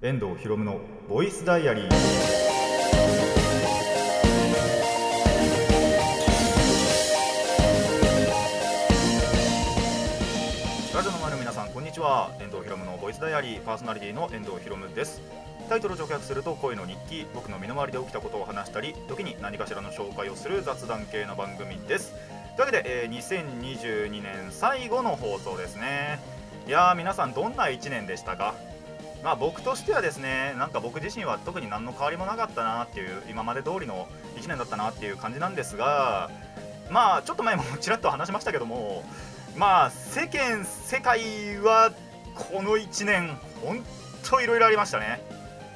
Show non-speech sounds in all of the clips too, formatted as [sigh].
遠藤博夢のボイスダイアリー。ラジオの前の皆さんこんにちは。遠藤博夢のボイスダイアリー。パーソナリティの遠藤博夢です。タイトルを直訳すると恋の日記僕の身の回りで起きたことを話したり時に何かしらの紹介をする雑談系の番組です。というわけで、えー2022年最後の放送ですね。いや皆さんどんな1年でしたか？まあ僕としてはですねなんか僕自身は特に何の変わりもなかったなっていう今まで通りの1年だったなっていう感じなんですがまあちょっと前もちらっと話しましたけどもまあ世間世界はこの1年本当いろいろありましたね。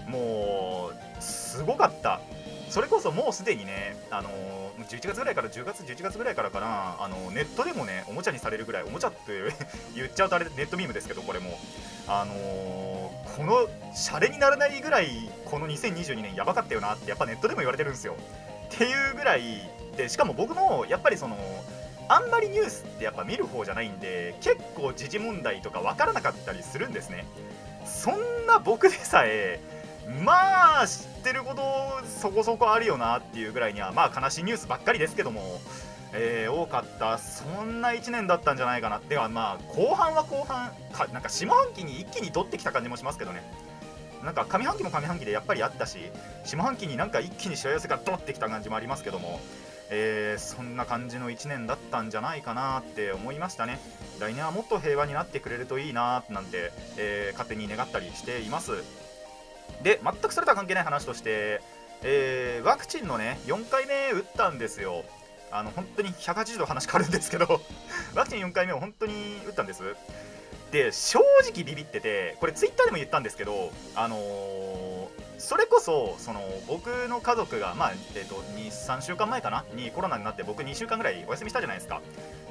もうすごかった。それこそもうすでにね、あの11月ぐらいから10月、11月ぐらいからかな、あのネットでもね、おもちゃにされるぐらい、おもちゃって [laughs] 言っちゃうとあれネットミームですけど、これも、あのーこのシャレにならないぐらい、この2022年やばかったよなって、やっぱネットでも言われてるんですよ。っていうぐらいで、しかも僕もやっぱりその、あんまりニュースってやっぱ見る方じゃないんで、結構時事問題とか分からなかったりするんですね。そんな僕でさえ、まあ知ってることそこそこあるよなっていうぐらいにはまあ悲しいニュースばっかりですけども、えー多かったそんな1年だったんじゃないかなではまあ後半は後半かなんか下半期に一気に取ってきた感じもしますけどね。なんか上半期も上半期でやっぱりあったし下半期になんか一気にしわ寄せがドってきた感じもありますけども、えーそんな感じの1年だったんじゃないかなって思いましたね。来年はもっと平和になってくれるといいななんて、えー勝手に願ったりしています。で全くそれとは関係ない話として、えーワクチンのね4回目打ったんですよ。あの本当に180度話変わるんですけど [laughs] ワクチン4回目を本当に打ったんです。で正直ビビっててこれツイッターでも言ったんですけどあのーそれこそその僕の家族が、まあえー、と23週間前かな？にコロナになって僕2週間ぐらいお休みしたじゃないですか。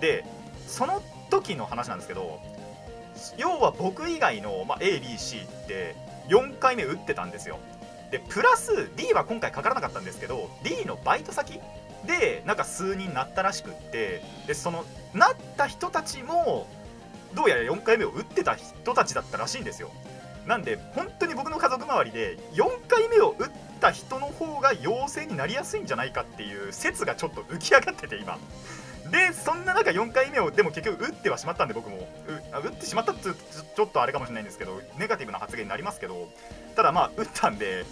でその時の話なんですけど要は僕以外の、まあ、ABC って4回目打ってたんですよ。でプラス D は今回かからなかったんですけど D のバイト先でなんか数人なったらしくってでそのなった人たちもどうやら4回目を打ってた人たちだったらしいんですよ。なんで本当に僕の家族周りで4回目を打った人の方が陽性になりやすいんじゃないかっていう説がちょっと浮き上がってて今。でそんな中4回目をでも結局打ってはしまったんで僕も。うあ打ってしまったってちょちょっとあれかもしれないんですけどネガティブな発言になりますけど。ただまあ打ったんで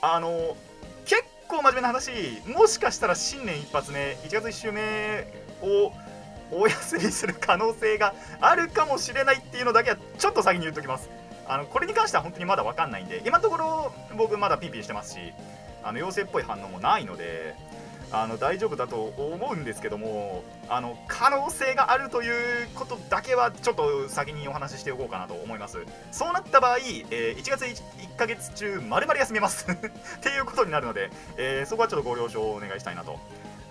あの結構真面目な話もしかしたら新年一発目1月1週目をお休みする可能性があるかもしれないっていうのだけはちょっと先に言っときます。あのこれに関しては本当にまだ分かんないんで今のところ僕まだピンピンしてますしあの陽性っぽい反応もないのであの大丈夫だと思うんですけどもあの可能性があるということだけはちょっと先にお話ししておこうかなと思います。そうなった場合、えー1月 1, 1ヶ月中まるまる休みます。[laughs] っていうことになるので、えーそこはちょっとご了承をお願いしたいなと。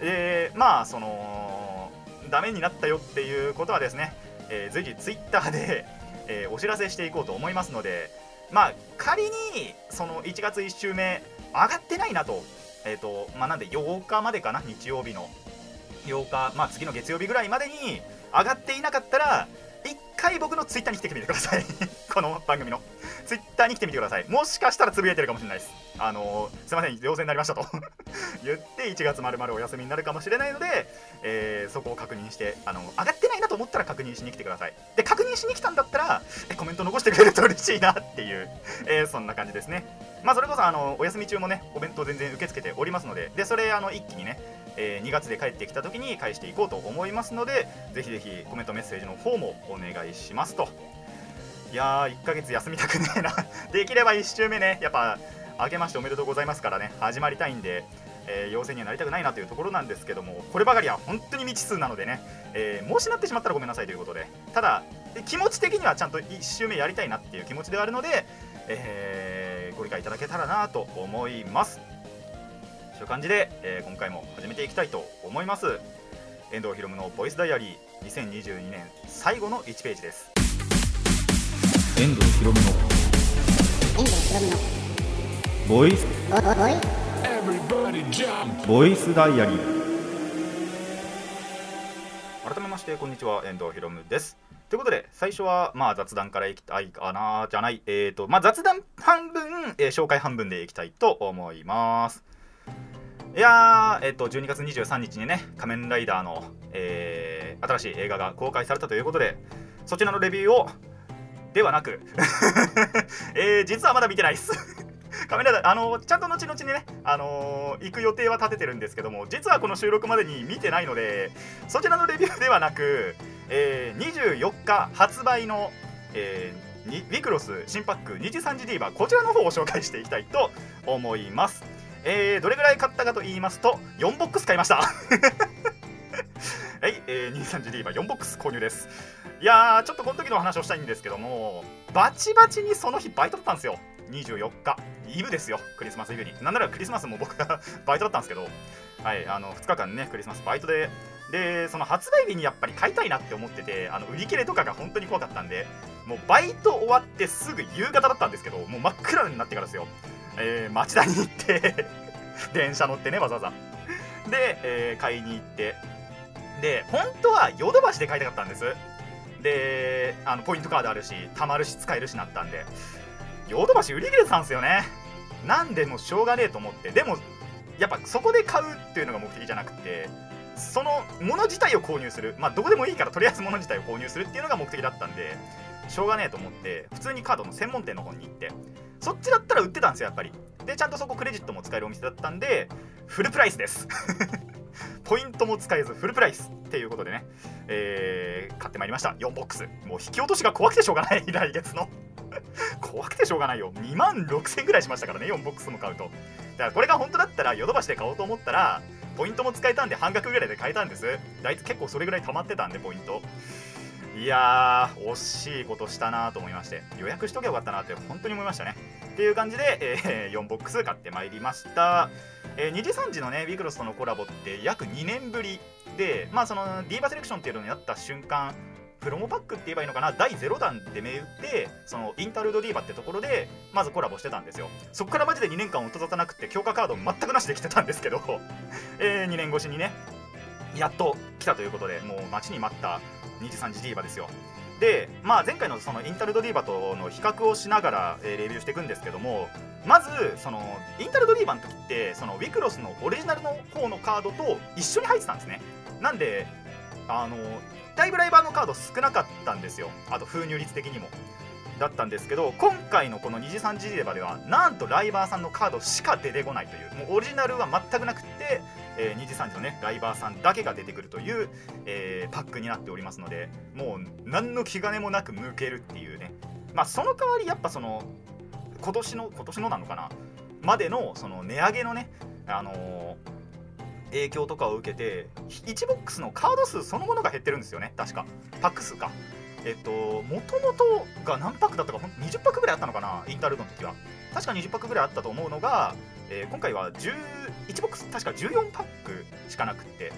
えーまあそのダメになったよっていうことはですね、えー随時ツイッターで、えお知らせしていこうと思いますのでまあ仮にその1月1週目上がってないなとえっ、とまあなんで8日までかな日曜日の。8日まあ次の月曜日ぐらいまでに上がっていなかったら一回僕のツイッターに来てみてください。[laughs] この番組の。ツイッターに来てみてください。もしかしたらつぶやいてるかもしれないです。あのーすいません陽性になりましたと。[laughs] 言って1月まるまるお休みになるかもしれないので、えーそこを確認してあの上がっと思ったら確認しに来てください。で確認しに来たんだったらコメント残してくれると嬉しいなっていう、[laughs] えーそんな感じですね。まあそれこそあのお休み中もねお弁当全然受け付けておりますのででそれあの一気にねえー2月で帰ってきた時に返していこうと思いますのでぜひぜひコメントメッセージの方もお願いしますと。いやー1ヶ月休みたくねえな。[laughs] できれば1週目ねやっぱ明けましておめでとうございますからね始まりたいんで、えー陽性にはなりたくないなというところなんですけどもこればかりは本当に未知数なのでね、えーもしなってしまったらごめんなさいということでただえ気持ち的にはちゃんと1週目やりたいなっていう気持ちではあるので、えーご理解いただけたらなと思います。という感じで、えー今回も始めていきたいと思います。遠藤ひろむのボイスダイアリー2022年最後の1ページです。遠藤ひろむの。遠藤ひろみの。ボイス。ボボイ jump! ボイスダイアリー改めましてこんにちは。遠藤ひろむです。ということで最初はまあ雑談からいきたいかなじゃない。えーとまあ雑談半分、えー紹介半分でいきたいと思います。いやーえっ、と12月23日にね仮面ライダーの、えー新しい映画が公開されたということでそちらのレビューをではなく、[laughs] えー実はまだ見てないっす。仮面ライダーあのちゃんと後々にね、あのー行く予定は立ててるんですけども実はこの収録までに見てないのでそちらのレビューではなく、えー24日発売の、えーにウィクロス新パック23時ディーバーこちらの方を紹介していきたいと思います、えーどれぐらい買ったかと言いますと4ボックス買いました。[laughs] はい、えー、23時ディーバー4ボックス購入です。いやーちょっとこの時の話をしたいんですけどもバチバチにその日バイトだったんですよ。24日。イブですよクリスマスイブに。なんならクリスマスも僕が [laughs] バイトだったんですけどはいあの2日間ねクリスマスバイトででその発売日にやっぱり買いたいなって思っててあの売り切れとかが本当に怖かったんでもうバイト終わってすぐ夕方だったんですけどもう真っ暗になってからですよ、えー町田に行って [laughs] 電車乗ってねわざわざ。で、えー買いに行ってで本当はヨドバシで買いたかったんです。であのポイントカードあるし貯まるし使えるしなったんでヨドバシ売り切れてたんですよね。なんでもしょうがねえと思ってでもやっぱそこで買うっていうのが目的じゃなくてそのもの自体を購入する。まあどこでもいいからとりあえず物自体を購入するっていうのが目的だったんでしょうがねえと思って普通にカードの専門店の方に行ってそっちだったら売ってたんですよやっぱり。でちゃんとそこクレジットも使えるお店だったんでフルプライスです。[laughs] ポイントも使えずフルプライスっていうことでね、えー買ってまいりました。4ボックス。もう引き落としが怖くてしょうがない来月の。怖くてしょうがないよ。2万6000ぐらいしましたからね4ボックスも買うと。だからこれが本当だったらヨドバシで買おうと思ったらポイントも使えたんで半額ぐらいで買えたんです。大体結構それぐらい溜まってたんでポイント。いやー惜しいことしたなと思いまして。予約しとけばよかったなって本当に思いましたね。っていう感じで、えー4ボックス買ってまいりました、えー2時3時のねウィクロスとのコラボって約2年ぶりでまあそのディーバセレクションっていうのになった瞬間プロモパックって言えばいいのかな？第0弾で銘打ってそのインタルードディーバってところでまずコラボしてたんですよ。そこからマジで2年間音沙汰なくて強化カード全くなしで来てたんですけど、[laughs] え2年越しにねやっと来たということでもう待ちに待った2時3時ディーバですよ。で、まあ、前回のそのインタルドディーバとの比較をしながら、えーレビューしていくんですけどもまずそのインタルドディーバの時ってそのウィクロスのオリジナルの方のカードと一緒に入ってたんですね。なんであのだいぶライバーのカード少なかったんですよ。あと封入率的にも。だったんですけど今回のこの2次3次デバではなんとライバーさんのカードしか出てこないという。もうオリジナルは全くなくって、えー2次3次のねライバーさんだけが出てくるという、えーパックになっておりますのでもう何の気兼ねもなく向けるっていうね。まあその代わりやっぱその今年の今年のなのかな。までのその値上げのねあのー影響とかを受けて1ボックスのカード数そのものが減ってるんですよね。確か。パック数か。えっともともとが何パックだったか20パックぐらいあったのかなインタールードの時は。確か20パックぐらいあったと思うのが、えー今回は11ボックス確か14パックしかなくって。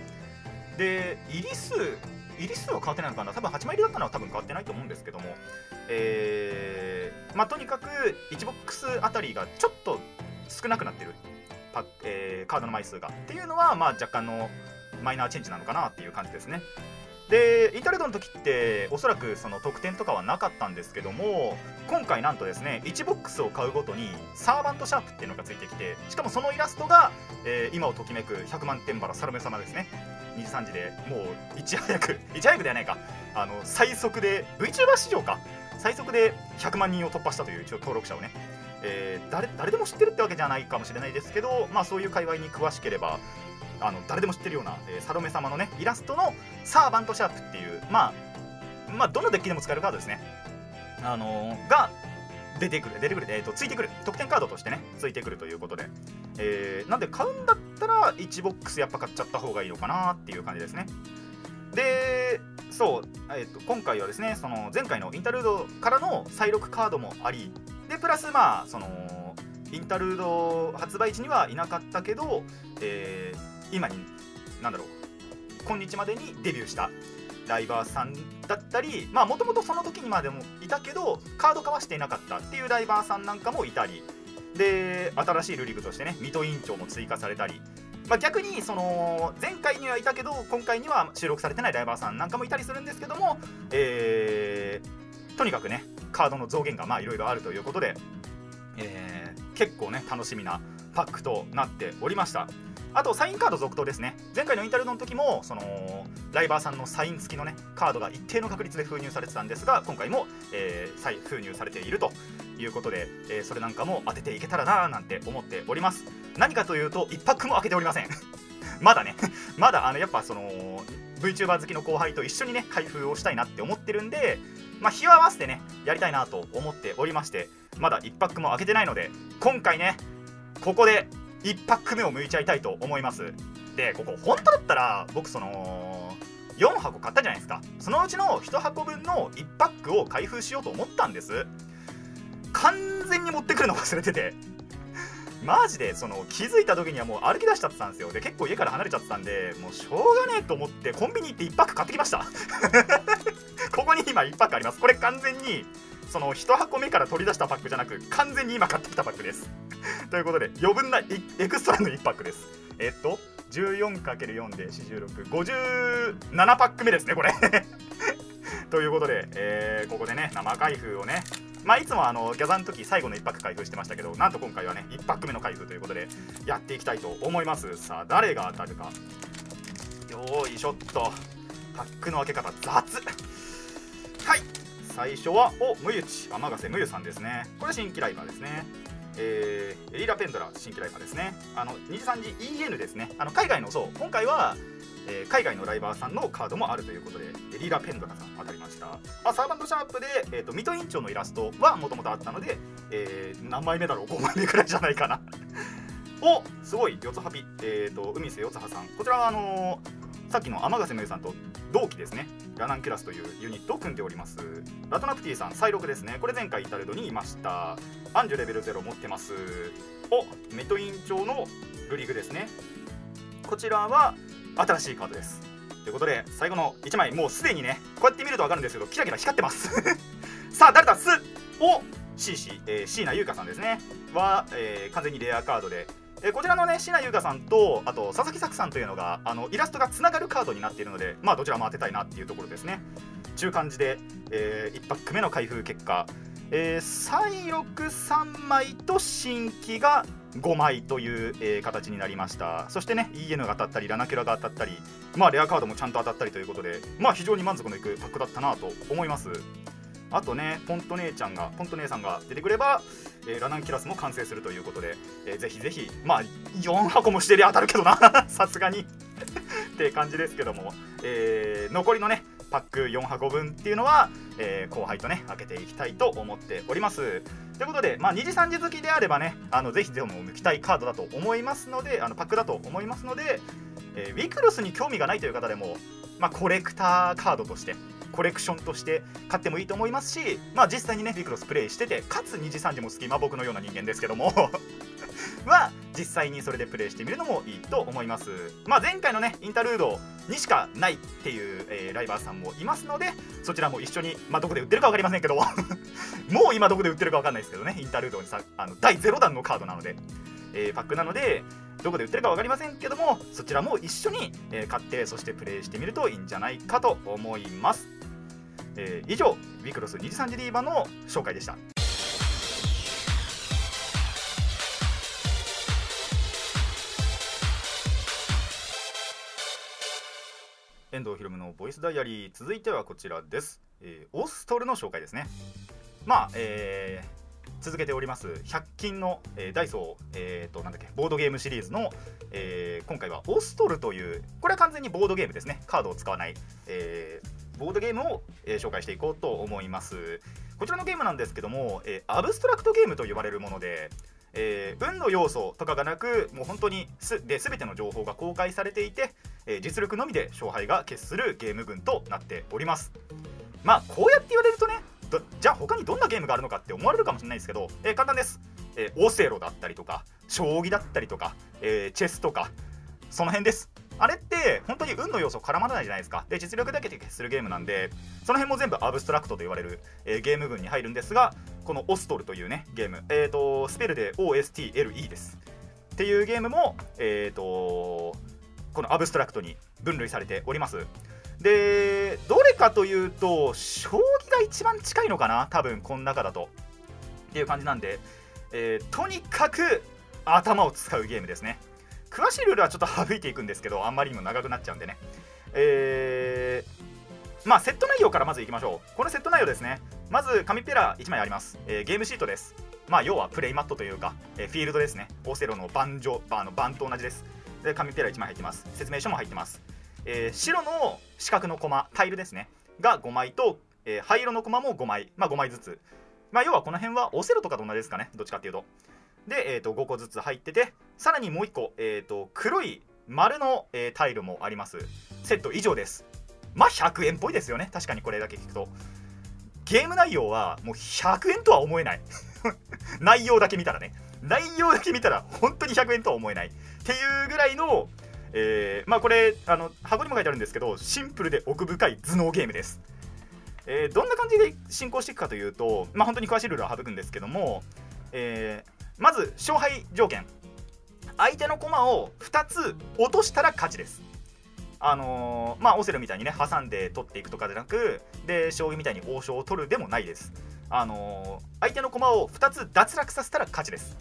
で入り数入り数は変わってないのかな。多分8枚入りだったのは多分変わってないと思うんですけども。えーまあとにかく1ボックスあたりがちょっと少なくなってる。パ、えーカードの枚数が。っていうのはまあ若干のマイナーチェンジなのかなっていう感じですね。でインターレードの時っておそらくその得点とかはなかったんですけども今回なんとですね1ボックスを買うごとにサーバントシャープっていうのがついてきてしかもそのイラストが、えー今をときめく100万点バラサロメ様ですね。2時3時でもういち早くいち早くではないか。あの最速で VTuber 史上か。最速で100万人を突破したという一応登録者をね、えー誰誰でも知ってるってわけじゃないかもしれないですけど、まあ、そういう界隈に詳しければあの誰でも知ってるような、えーサロメ様のねイラストのサーバントシャープっていう、まあ、まあどのデッキでも使えるカードですね、あのーが出てくる出てくる、えー、とついてくる得点カードとしてねついてくるということで、えーなんで買うんだったら1ボックスやっぱ買っちゃった方がいいのかなっていう感じですね。でそう、えー、と今回はですねその前回のインタルードからの再録カードもありでプラスまあそのインタルード発売時にはいなかったけど、えー今になんだろう今日までにデビューしたライバーさんだったりまあもともとその時にまでもいたけどカード化はしていなかったっていうライバーさんなんかもいたりで新しいルリグとしてね水戸委員長も追加されたりまあ、逆にその前回にはいたけど今回には収録されてないライバーさんなんかもいたりするんですけども、えーとにかくねカードの増減がまあいろいろあるということで、えー結構ね楽しみなパックとなっておりました。あとサインカード続投ですね。前回のインタルドの時もそのライバーさんのサイン付きのねカードが一定の確率で封入されてたんですが今回も、えー再封入されているということで、えーそれなんかも当てていけたらなーなんて思っております。何かというと1パックも開けておりません。[laughs] まだね。まだあのやっぱその VTuber 好きの後輩と一緒にね開封をしたいなって思ってるんでまあ日を合わせてねやりたいなと思っておりましてまだ1パックも開けてないので今回ねここで1パック目を向いちゃいたいと思います。でここ本当だったら僕その4箱買ったじゃないですか。そのうちの1箱分の1パックを開封しようと思ったんです。完全に持ってくるの忘れてて。マジでその気づいた時にはもう歩き出しちゃってたんですよ。で結構家から離れちゃってたんでもうしょうがねえと思ってコンビニ行って1パック買ってきました。ここに今1パックあります。これ完全にその1箱目から取り出したパックじゃなく完全に今買ってきたパックです。[laughs] ということで余分なエクストラの1パックです。えっと 14×4 で4657パック目ですねこれ。[laughs] ということで、えーここでね生開封をね。まあいつもあのギャザーの時最後の1パック開封してましたけどなんと今回はね1パック目の開封ということでやっていきたいと思います。さあ誰が当たるか。よーいしょっと。パックの開け方雑。最初はおむゆち天ヶ瀬むゆさんですね。これ新規ライバーですね。えーエリラ・ペンドラ新規ライバーですね。あの2次3次 EN ですね。あの海外のそう今回は、えー海外のライバーさんのカードもあるということでエリラ・ペンドラさん当たりました。あサーバントシャープで、えー、と水戸委員長のイラストはもともとあったので、えー何枚目だろう5枚目くらいじゃないかな。[laughs] おすごい四つ葉ピえっ、と海瀬四つ葉さん。こちらはあのーさっきの天ヶ瀬めぐさんと同期ですね。ラナンキュラスというユニットを組んでおります。ラトナプティさん再録ですね。これ前回イタルドにいました。アンジュレベル0持ってます。おメト委員長のグリグですね。こちらは新しいカードです。ということで最後の1枚もうすでにねこうやって見ると分かるんですけどキラキラ光ってます。[laughs] さあ誰だ？すおシーシー、えー、椎名優香さんですね。は、えー完全にレアカードでえこちらのね椎名優香さんとあと佐々木作さんというのがあのイラストがつながるカードになっているのでまあどちらも当てたいなっていうところですね。中感じで、え1パック目の開封結果、えー、再録3枚と新規が5枚という、えー形になりました。そしてね EN が当たったりラナキュラが当たったりまあレアカードもちゃんと当たったりということでまあ非常に満足のいくパックだったなと思います。あとねポント姉ちゃんがポント姉さんが出てくれば、えーラナンキュラスも完成するということで、えーぜひぜひまあ4箱もしてりゃ当たるけどな [laughs] さすがに。[laughs] って感じですけども、えー残りのねパック4箱分っていうのは、えー後輩とね開けていきたいと思っております。ということで、まあ、2次3次好きであればねあのぜひでも抜きたいカードだと思いますのであのパックだと思いますので、えーウィクロスに興味がないという方でも、まあ、コレクターカードとしてコレクションとして買ってもいいと思いますし、まあ、実際にねウィクロスプレイしててかつ2次3次も好き、まあ、僕のような人間ですけども [laughs] は実際にそれでプレイしてみるのもいいと思います、まあ、前回のねインタルードにしかないっていう、えーライバーさんもいますのでそちらも一緒に、まあ、どこで売ってるか分かりませんけど [laughs] もう今どこで売ってるか分かんないですけどねインタルードにさあの第0弾のカードなので、えーパックなのでどこで売ってるか分かりませんけどもそちらも一緒に、え買ってそしてプレイしてみるといいんじゃないかと思います、えー以上ウィクロス2次3次ディーバの紹介でした。遠藤ひろむのボイスダイアリー続いてはこちらです、えーオストルの紹介ですね。まあえー続けております100均の、えーダイソー、えー、となんだっけボードゲームシリーズの、えー今回はオストルというこれは完全にボードゲームですね。カードを使わない、えーボードゲームを、えー紹介していこうと思います。こちらのゲームなんですけども、えーアブストラクトゲームと呼ばれるもので、えー運の要素とかがなくもう本当にすで全ての情報が公開されていて、え実力のみで勝敗が決するゲーム群となっております。まあこうやって言われるとねじゃあ他にどんなゲームがあるのかって思われるかもしれないですけど、え簡単です、えオセロだったりとか将棋だったりとか、えチェスとかその辺です。あれって本当に運の要素絡まらないじゃないですか。で実力だけで決するゲームなんでその辺も全部アブストラクトと言われる、えーゲーム群に入るんですがこのオストルというねゲーム、えー、とスペルで OSTLE です。っていうゲームも、えー、とこのアブストラクトに分類されております。でどれかというと将棋が一番近いのかな？多分この中だと。っていう感じなんで、えーとにかく頭を使うゲームですね。詳しいルールはちょっと省いていくんですけどあんまりにも長くなっちゃうんでね。えー、まあセット内容からまずいきましょう。このセット内容ですね。まず紙ペラ1枚あります、えーゲームシートです。まあ要はプレイマットというか、えーフィールドですね。オセロの盤上あの盤と同じです。で紙ペラ1枚入ってます。説明書も入ってます、えー白の四角のコマタイルですね。が5枚と、えー灰色のコマも5枚。まあ5枚ずつ。まあ要はこの辺はオセロとかと同じですかね。どっちかっていうと。で、えー、と5個ずつ入っててさらにもう1個、えー、と黒い丸の、えータイルもあります。セット以上です。まあ100円っぽいですよね。確かにこれだけ聞くと。ゲーム内容はもう100円とは思えない。[laughs] 内容だけ見たらね。内容だけ見たら本当に100円とは思えない。っていうぐらいの、えーまあこれあの箱にも書いてあるんですけどシンプルで奥深い頭脳ゲームです。えーどんな感じで進行していくかというと、まあ、本当に詳しいルールは省くんですけども、えーまず勝敗条件。相手の駒を2つ落としたら勝ちです。あのーまあオセロみたいにね挟んで取っていくとかじゃなくで将棋みたいに王将を取るでもないです。あのー相手の駒を2つ脱落させたら勝ちです。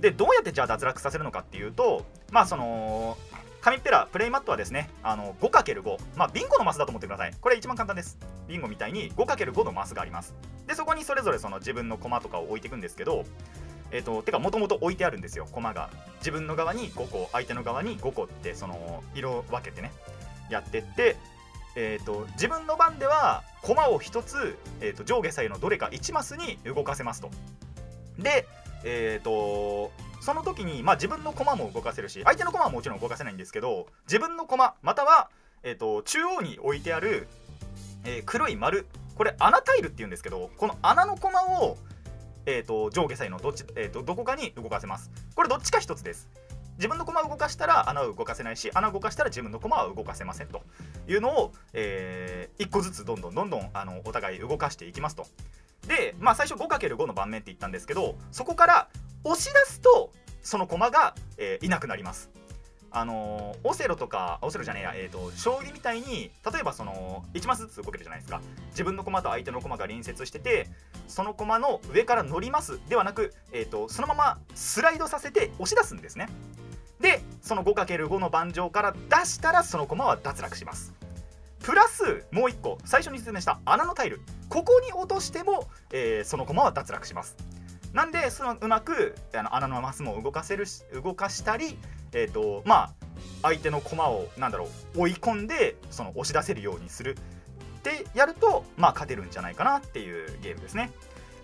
でどうやってじゃあ脱落させるのかっていうとまあその紙ペラプレイマットはですねあの 5×5 まあビンゴのマスだと思ってください。これ一番簡単です。ビンゴみたいに 5×5 のマスがあります。でそこにそれぞれその自分の駒とかを置いていくんですけどえっ、とてかもともと置いてあるんですよ駒が。自分の側に5個相手の側に5個ってその色分けてねやってってえー、と自分の番では駒を1つ、えー、と上下左右のどれか1マスに動かせますと。でえー、とその時に、まあ、自分の駒も動かせるし相手の駒はもちろん動かせないんですけど自分の駒または、えー、と中央に置いてある、えー黒い丸これ穴タイルっていうんですけどこの穴の駒を、えー、と上下左右のどっち、えー、とどこかに動かせます。これどっちか1つです。自分の駒を動かしたら穴を動かせないし穴を動かしたら自分の駒は動かせませんと。いうのを、え1個ずつどんどんどんどんあのお互い動かしていきますと。で、まあ、最初 5×5 の盤面って言ったんですけどそこから押し出すとその駒が、えーいなくなります。あのオセロとかオセロじゃねえや、えー、と将棋みたいに例えばその1マスずつ動けるじゃないですか。自分の駒と相手の駒が隣接しててその駒の上から乗ります。ではなく、えー、とそのままスライドさせて押し出すんですね。でその 5×5 の盤上から出したらその駒は脱落します。プラスもう1個最初に説明した穴のタイル。ここに落としても、えーその駒は脱落します。なんでそのうまくあの穴のマスも動かせる動かしたりえーとまあ、相手の駒をなんだろう追い込んでその押し出せるようにするってやると、まあ、勝てるんじゃないかなっていうゲームですね。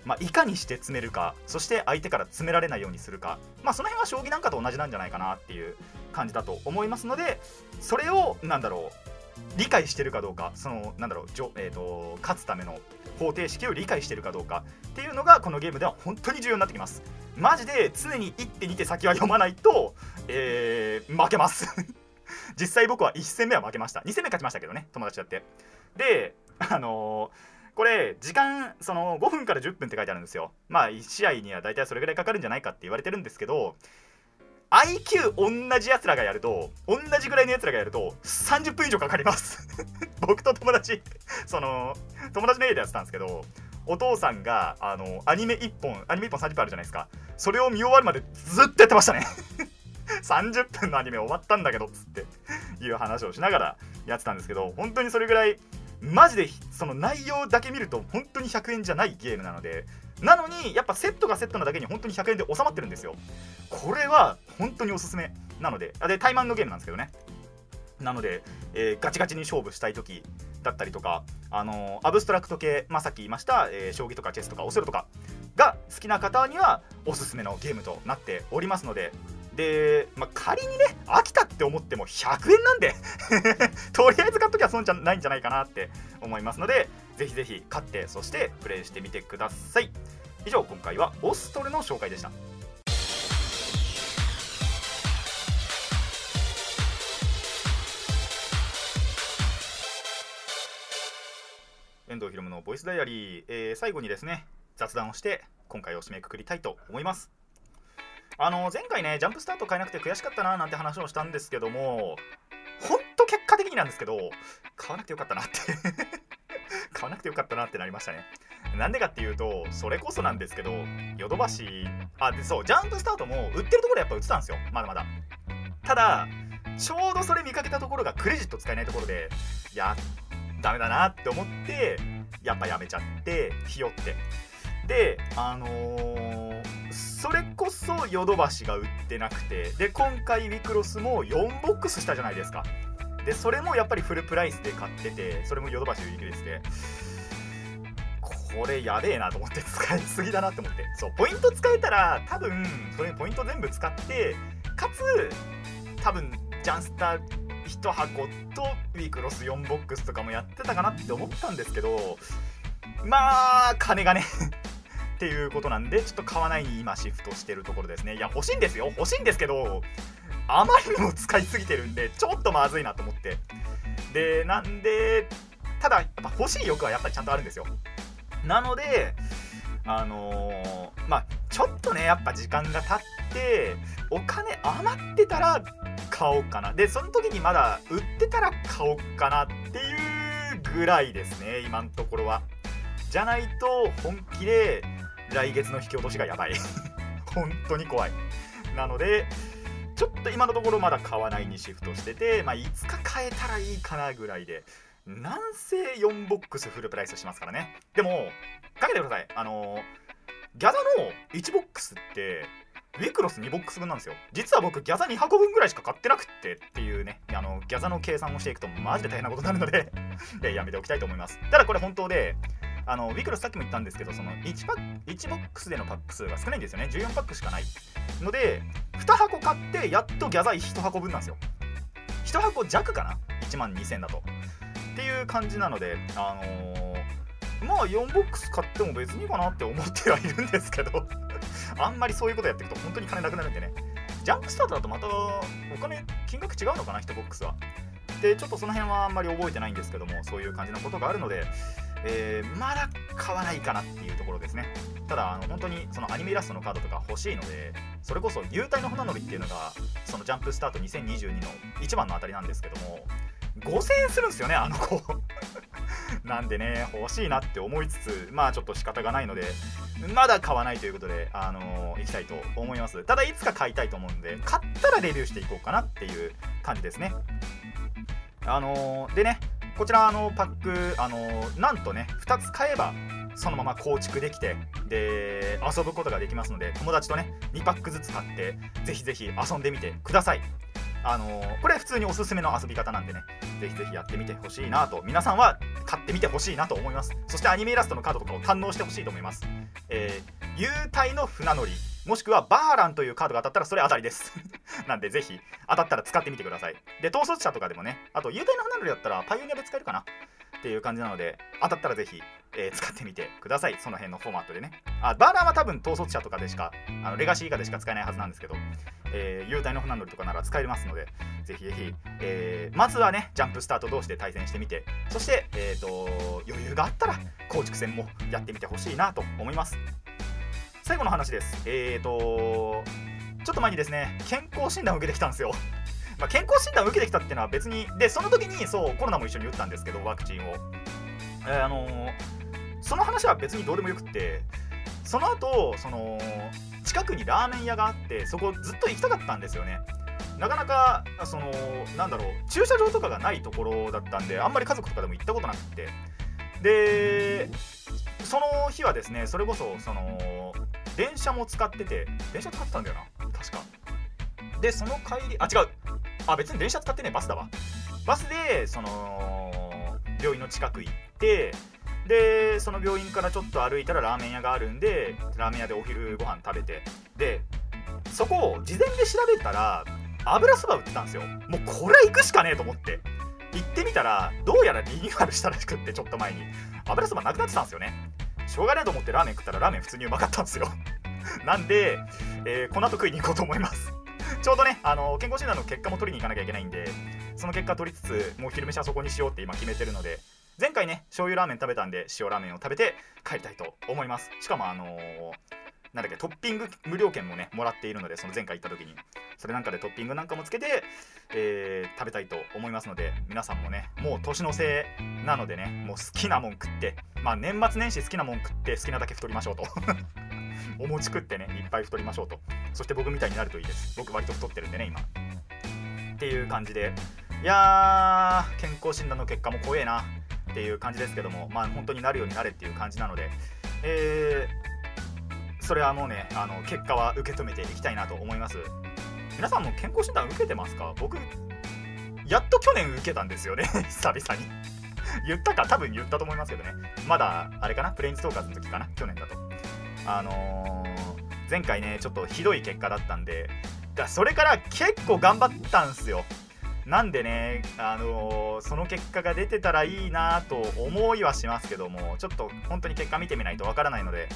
まあ、いかにして詰めるかそして相手から詰められないようにするか、まあ、その辺は将棋なんかと同じなんじゃないかなっていう感じだと思いますのでそれをなんだろう理解してるかどうかそのなんだろう、えー、と勝つための方程式を理解してるかどうかっていうのがこのゲームでは本当に重要になってきます。マジで常に1手2手先は読まないと、えー負けます。[laughs] 実際僕は1戦目は負けました。2戦目勝ちましたけどね友達だって。であのーこれ時間その5分から10分って書いてあるんですよ。まあ1試合には大体それぐらいかかるんじゃないかって言われてるんですけど IQ 同じやつらがやると同じぐらいのやつらがやると30分以上かかります。[laughs] 僕と友達その友達の家でやってたんですけどお父さんがあのアニメ1本アニメ1本30分あるじゃないですか。それを見終わるまでずっとやってましたね。30分のアニメ終わったんだけどっつっていう話をしながらやってたんですけど本当にそれぐらいマジでその内容だけ見ると本当に100円じゃないゲームなのでなのにやっぱセットがセットなだけに本当に100円で収まってるんですよ。これは本当におすすめ。なのであで対マンのゲームなんですけどね。なので、えーガチガチに勝負したい時だったりとか、あのーアブストラクト系、まあ、さっき言いました、えー将棋とかチェスとかオセロとかが好きな方にはおすすめのゲームとなっておりますのでで、まあ、仮にね飽きたって思っても100円なんで [laughs] とりあえず買っときゃ損じゃないんじゃないかなって思いますのでぜひぜひ買ってそしてプレイしてみてください。以上今回はオストレの紹介でした。遠藤ひろむのボイスダイアリー、えー最後にですね雑談をして今回を締めくくりたいと思います。あの前回ねジャンプスタート買えなくて悔しかったななんて話をしたんですけどもほんと結果的になんですけど買わなくてよかったなって。[laughs] 買わなくてよかったなってなりましたね。なんでかっていうとそれこそなんですけどヨドバシあでそうジャンプスタートも売ってるところでやっぱ売ってたんですよ。まだまだ。ただちょうどそれ見かけたところがクレジット使えないところでいやダメだなって思ってやっぱやめちゃってひよって。であのーそれこそヨドバシが売ってなくてで今回ウィクロスも4ボックスしたじゃないですか。でそれもやっぱりフルプライスで買っててそれもヨドバシ売り切れててこれやべえなと思って使いすぎだなって思って。そうポイント使えたら多分それにポイント全部使ってかつ多分ジャンスター1箱とウィクロス4ボックスとかもやってたかなって思ったんですけどまあ金がね。ていうことなんでちょっと買わないに今シフトしてるところですね。いや欲しいんですよ。欲しいんですけどあまりにも使いすぎてるんでちょっとまずいなと思って。でなんでただやっぱ欲しい欲はやっぱりちゃんとあるんですよ。なのであのーまあちょっとねやっぱ時間が経ってお金余ってたら買おうかな。でその時にまだ売ってたら買おうかなっていうぐらいですね今のところは。じゃないと本気で来月の引き落としがやばい。[laughs] 本当に怖い。なのでちょっと今のところまだ買わないにシフトしてて、まあ、いつか買えたらいいかなぐらいでなんせ4ボックスフルプライスしますからね。でもかけてください。あのギャザの1ボックスってウィクロス2ボックス分なんですよ。実は僕ギャザ2箱分ぐらいしか買ってなくてっていうねあのギャザの計算をしていくとマジで大変なことになるので [laughs] やめておきたいと思います。ただこれ本当であのウィクロスさっきも言ったんですけどその 1, パッ1ボックスでのパック数が少ないんですよね。14パックしかないので2箱買ってやっとギャザイ1箱分なんですよ。1箱弱かな？1万2000だと。っていう感じなのであのーまあ4ボックス買っても別にいいかなって思ってはいるんですけど [laughs] あんまりそういうことやっていくと本当に金なくなるんでね。ジャンプスタートだとまたお金金額違うのかな？1ボックスは。でちょっとその辺はあんまり覚えてないんですけどもそういう感じのことがあるので、えーまだ買わないかなっていうところですね。ただあの本当にそのアニメイラストのカードとか欲しいのでそれこそ幽体の船乗りっていうのがそのジャンプスタート2022の一番の当たりなんですけども5000円するんですよねあの子。[laughs] なんでね欲しいなって思いつつまあちょっと仕方がないのでまだ買わないということであのー行きたいと思います。ただいつか買いたいと思うんで買ったらレビューしていこうかなっていう感じですね。あのーでねこちらのパック、あのなんとね2つ買えばそのまま構築できてで遊ぶことができますので友達とね2パックずつ買ってぜひぜひ遊んでみてください。あのーこれ普通におすすめの遊び方なんでね。ぜひぜひやってみてほしいなと。皆さんは買ってみてほしいなと思います。そしてアニメイラストのカードとかを堪能してほしいと思います。えー、幽体の船乗り。もしくはバーランというカードが当たったらそれ当たりです。[laughs] なんでぜひ当たったら使ってみてください。で統率者とかでもね。あと幽体の船乗りだったらパイオニアで使えるかな。っていう感じなので当たったらぜひ、えー使ってみてください。その辺のフォーマットでね。あバーランは多分統率者とかでしかあのレガシー以下でしか使えないはずなんですけど、えー、幽体の船乗りとかなら使えますのでぜひぜひ、えーまずはねジャンプスタート同士で対戦してみてそして、えー、と余裕があったら構築戦もやってみてほしいなと思います。最後の話です。えーとちょっと前にですね健康診断を受けてきたんですよ。[laughs] まあ健康診断を受けてきたっていうのは別にでその時にそうコロナも一緒に打ったんですけどワクチンを、えーあのーその話は別にどうでもよくってその後その近くにラーメン屋があってそこずっと行きたかったんですよね。なかなかそのなんだろう駐車場とかがないところだったんであんまり家族とかでも行ったことなくって。でその日はですねそれこそその電車も使ってて電車使ってたんだよな確か。でその帰りあ違う。あ別に電車使ってねバスだわ。バスでその病院の近く行ってでその病院からちょっと歩いたらラーメン屋があるんでラーメン屋でお昼ご飯食べて。でそこを事前で調べたら油そば売ってたんですよ。もうこれは行くしかねえと思って。行ってみたらどうやらリニューアルしたらしくってちょっと前に。油そばなくなってたんですよね。しょうがないと思ってラーメン食ったらラーメン普通にうまかったんですよ。[laughs] なんで、えーこの後食いに行こうと思います。ちょうどねあの健康診断の結果も取りに行かなきゃいけないんでその結果取りつつもう昼飯はそこにしようって今決めてるので前回ね醤油ラーメン食べたんで塩ラーメンを食べて帰りたいと思います。しかもあのーなんだっけトッピング無料券もねもらっているのでその前回行った時に。それなんかでトッピングなんかもつけて、えー食べたいと思いますので皆さんもねもう年のせいなのでねもう好きなもん食ってまあ年末年始好きなもん食って好きなだけ太りましょうと。[laughs] お餅食ってねいっぱい太りましょうと。そして僕みたいになるといいです。僕割と太ってるんでね今。っていう感じで。いやー健康診断の結果も怖えな。っていう感じですけどもまあ本当になるようになれっていう感じなのでえーそれはもうねあの結果は受け止めていきたいなと思います。皆さんも健康診断受けてますか？僕やっと去年受けたんですよね [laughs] 久々に。言ったか？多分言ったと思いますけどね。まだあれかな？プレインストーカーズの時かな？去年だと。あのー前回ねちょっとひどい結果だったんでだそれから結構頑張ったんすよ。なんでね、あのーその結果が出てたらいいなと思いはしますけどもちょっと本当に結果見てみないとわからないので、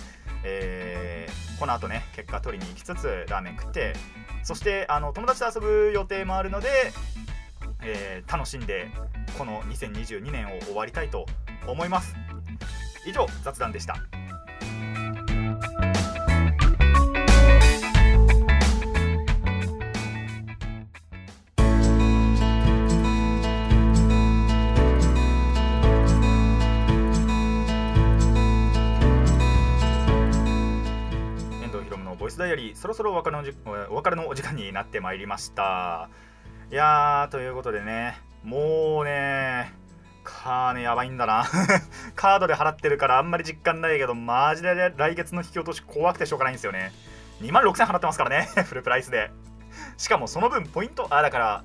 えーこの後ね結果取りに行きつつラーメン食ってそしてあの友達と遊ぶ予定もあるので、えー楽しんでこの2022年を終わりたいと思います。以上雑談でした。むのボイスダイアリーそろそろお別れのお別れのお時間になってまいりました。いやーということでねもうねカーネやばいんだな。[laughs] カードで払ってるからあんまり実感ないけどマジで来月の引き落とし怖くてしょうがないんですよね。2万6000払ってますからね [laughs] フルプライスで。しかもその分ポイントあだから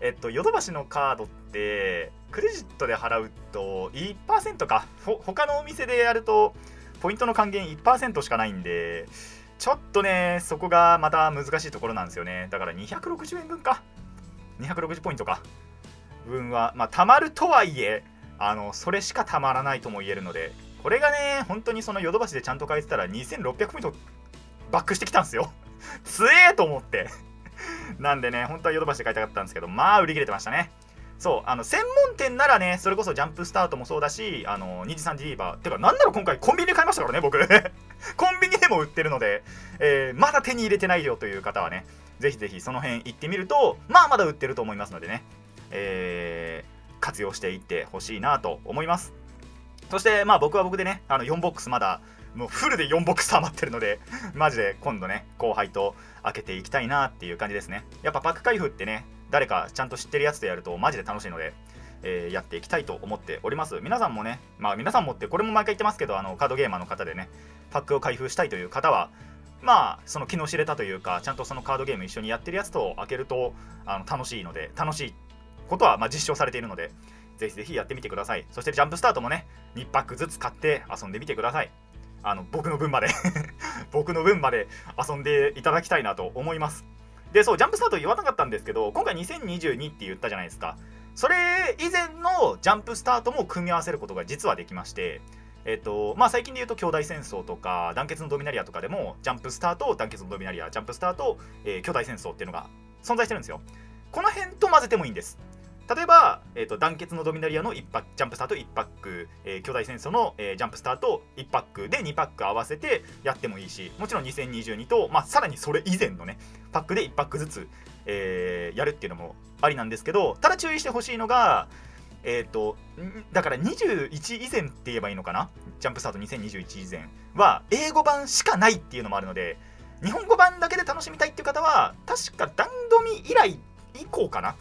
えっとヨドバシのカードってクレジットで払うと1%か。ほ他のお店でやるとポイントの還元1%しかないんでちょっとねそこがまた難しいところなんですよね。だから260円分か。260ポイントか。分はまあたまるとはいえあのそれしかたまらないとも言えるのでこれがね本当にそのヨドバシでちゃんと返せたら2600ポイントバックしてきたんですよ。[laughs] 強えーと思って。なんでね本当はヨドバシで買いたかったんですけどまあ売り切れてましたね。そうあの専門店ならねそれこそジャンプスタートもそうだしあの2次3次リーバー。てかなんなら今回コンビニで買いましたからね僕。[laughs] コンビニでも売ってるので、えーまだ手に入れてないよという方はねぜひぜひその辺行ってみるとまあまだ売ってると思いますのでね、えー活用していってほしいなと思います。そしてまあ僕は僕でねあの4ボックスまだもうフルで4ボックス余ってるので [laughs] マジで今度ね後輩と開けていきたいなっていう感じですね。やっぱパック開封ってね誰かちゃんと知ってるやつとやるとマジで楽しいのでえーやっていきたいと思っております。皆さんもねまあ皆さんもってこれも毎回言ってますけどあのカードゲーマーの方でねパックを開封したいという方はまあその気の知れたというかちゃんとそのカードゲーム一緒にやってるやつと開けるとあの楽しいので楽しいことはまあ実証されているのでぜひぜひやってみてください。そしてジャンプスタートもね2パックずつ買って遊んでみてください。あの僕の分まで [laughs] 僕の分まで遊んでいただきたいなと思います。でそうジャンプスタート言わなかったんですけど今回2022って言ったじゃないですか。それ以前のジャンプスタートも組み合わせることが実はできましてえっとまあ、最近で言うと兄弟戦争とか団結のドミナリアとかでもジャンプスタートと団結のドミナリアジャンプスタートと、えー兄弟戦争っていうのが存在してるんですよ。この辺と混ぜてもいいんです。例えば、えー、と団結のドミナリアの1パックジャンプスタート1パック、えー兄弟戦争の、えージャンプスタート1パックで2パック合わせてやってもいいしもちろん2022と、まあ、さらにそれ以前のねパックで1パックずつ、えーやるっていうのもありなんですけどただ注意してほしいのがえっ、とだから21以前って言えばいいのかな？ジャンプスタート2021以前は英語版しかないっていうのもあるので日本語版だけで楽しみたいっていう方は確か段ドミ以来以降かな？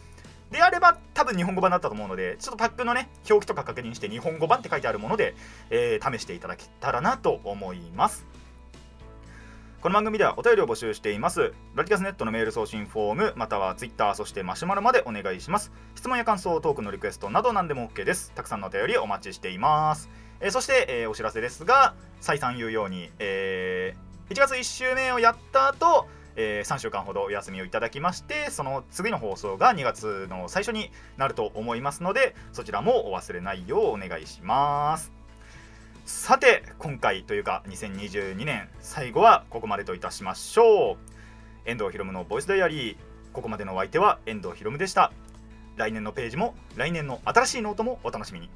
であれば多分日本語版だったと思うのでちょっとパックのね表記とか確認して日本語版って書いてあるもので、えー試していただけたらなと思います。この番組ではお便りを募集しています。ラディカスネットのメール送信フォームまたはツイッターそしてマシュマロまでお願いします。質問や感想トークのリクエストなど何でも OK です。たくさんのお便りお待ちしています、えーそして、えーお知らせですが再三言うように、えー1月1週目をやった後えー3週間ほどお休みをいただきましてその次の放送が2月の最初になると思いますのでそちらもお忘れないようお願いします。さて今回というか2022年最後はここまでといたしましょう。遠藤ひろむのボイスダイアリーここまでのお相手は遠藤ひろむでした。来年のページも来年の新しいノートもお楽しみに。